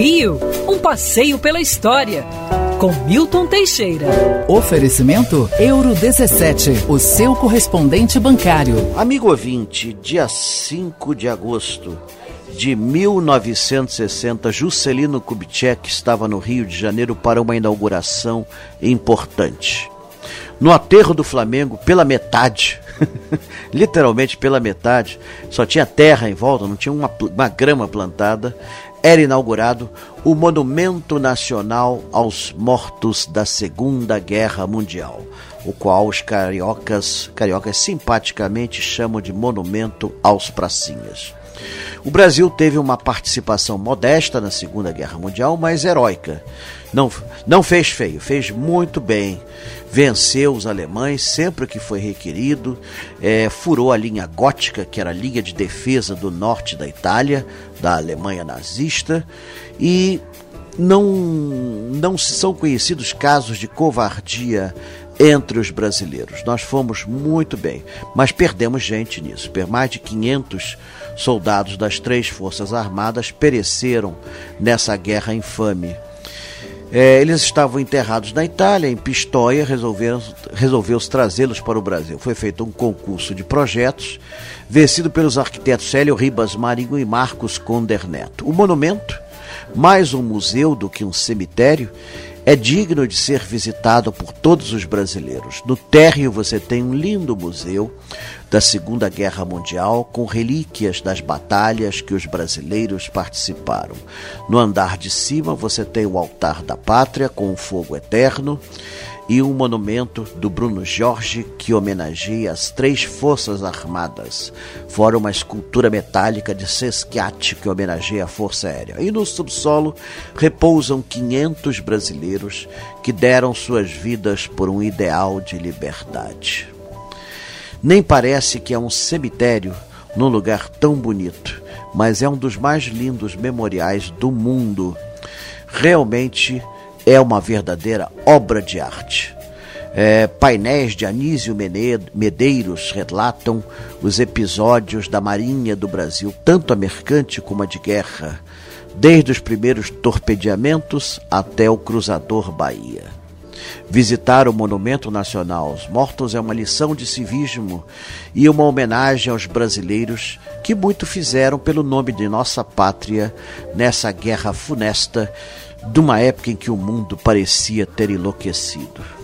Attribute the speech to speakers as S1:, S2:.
S1: Rio, um passeio pela história. Com Milton Teixeira.
S2: Oferecimento Euro 17, o seu correspondente bancário.
S3: Amigo ouvinte, dia 5 de agosto de 1960, Juscelino Kubitschek estava no Rio de Janeiro para uma inauguração importante. No aterro do Flamengo, pela metade, literalmente pela metade, só tinha terra em volta, não tinha uma, uma grama plantada, era inaugurado o Monumento Nacional aos Mortos da Segunda Guerra Mundial, o qual os cariocas, cariocas simpaticamente chamam de Monumento aos Pracinhas. O Brasil teve uma participação modesta na Segunda Guerra Mundial, mas heróica. Não, não fez feio, fez muito bem. Venceu os alemães sempre que foi requerido, é, furou a linha gótica, que era a linha de defesa do norte da Itália, da Alemanha nazista, e não, não são conhecidos casos de covardia entre os brasileiros. Nós fomos muito bem, mas perdemos gente nisso. Mais de 500 soldados das três forças armadas pereceram nessa guerra infame. É, eles estavam enterrados na Itália, em Pistoia, resolveu-se trazê-los para o Brasil. Foi feito um concurso de projetos, vencido pelos arquitetos Célio Ribas Marinho e Marcos Conder Neto. O monumento, mais um museu do que um cemitério, é digno de ser visitado por todos os brasileiros. No térreo você tem um lindo museu da Segunda Guerra Mundial com relíquias das batalhas que os brasileiros participaram. No andar de cima você tem o altar da pátria com o fogo eterno e um monumento do Bruno Jorge que homenageia as três forças armadas, fora uma escultura metálica de Sesquiate que homenageia a Força Aérea. E no subsolo repousam 500 brasileiros que deram suas vidas por um ideal de liberdade. Nem parece que é um cemitério num lugar tão bonito, mas é um dos mais lindos memoriais do mundo. Realmente é uma verdadeira obra de arte. É, painéis de Anísio Medeiros relatam os episódios da Marinha do Brasil, tanto a mercante como a de guerra, desde os primeiros torpedeamentos até o cruzador Bahia. Visitar o Monumento Nacional aos Mortos é uma lição de civismo e uma homenagem aos brasileiros que muito fizeram pelo nome de nossa pátria nessa guerra funesta de uma época em que o mundo parecia ter enlouquecido.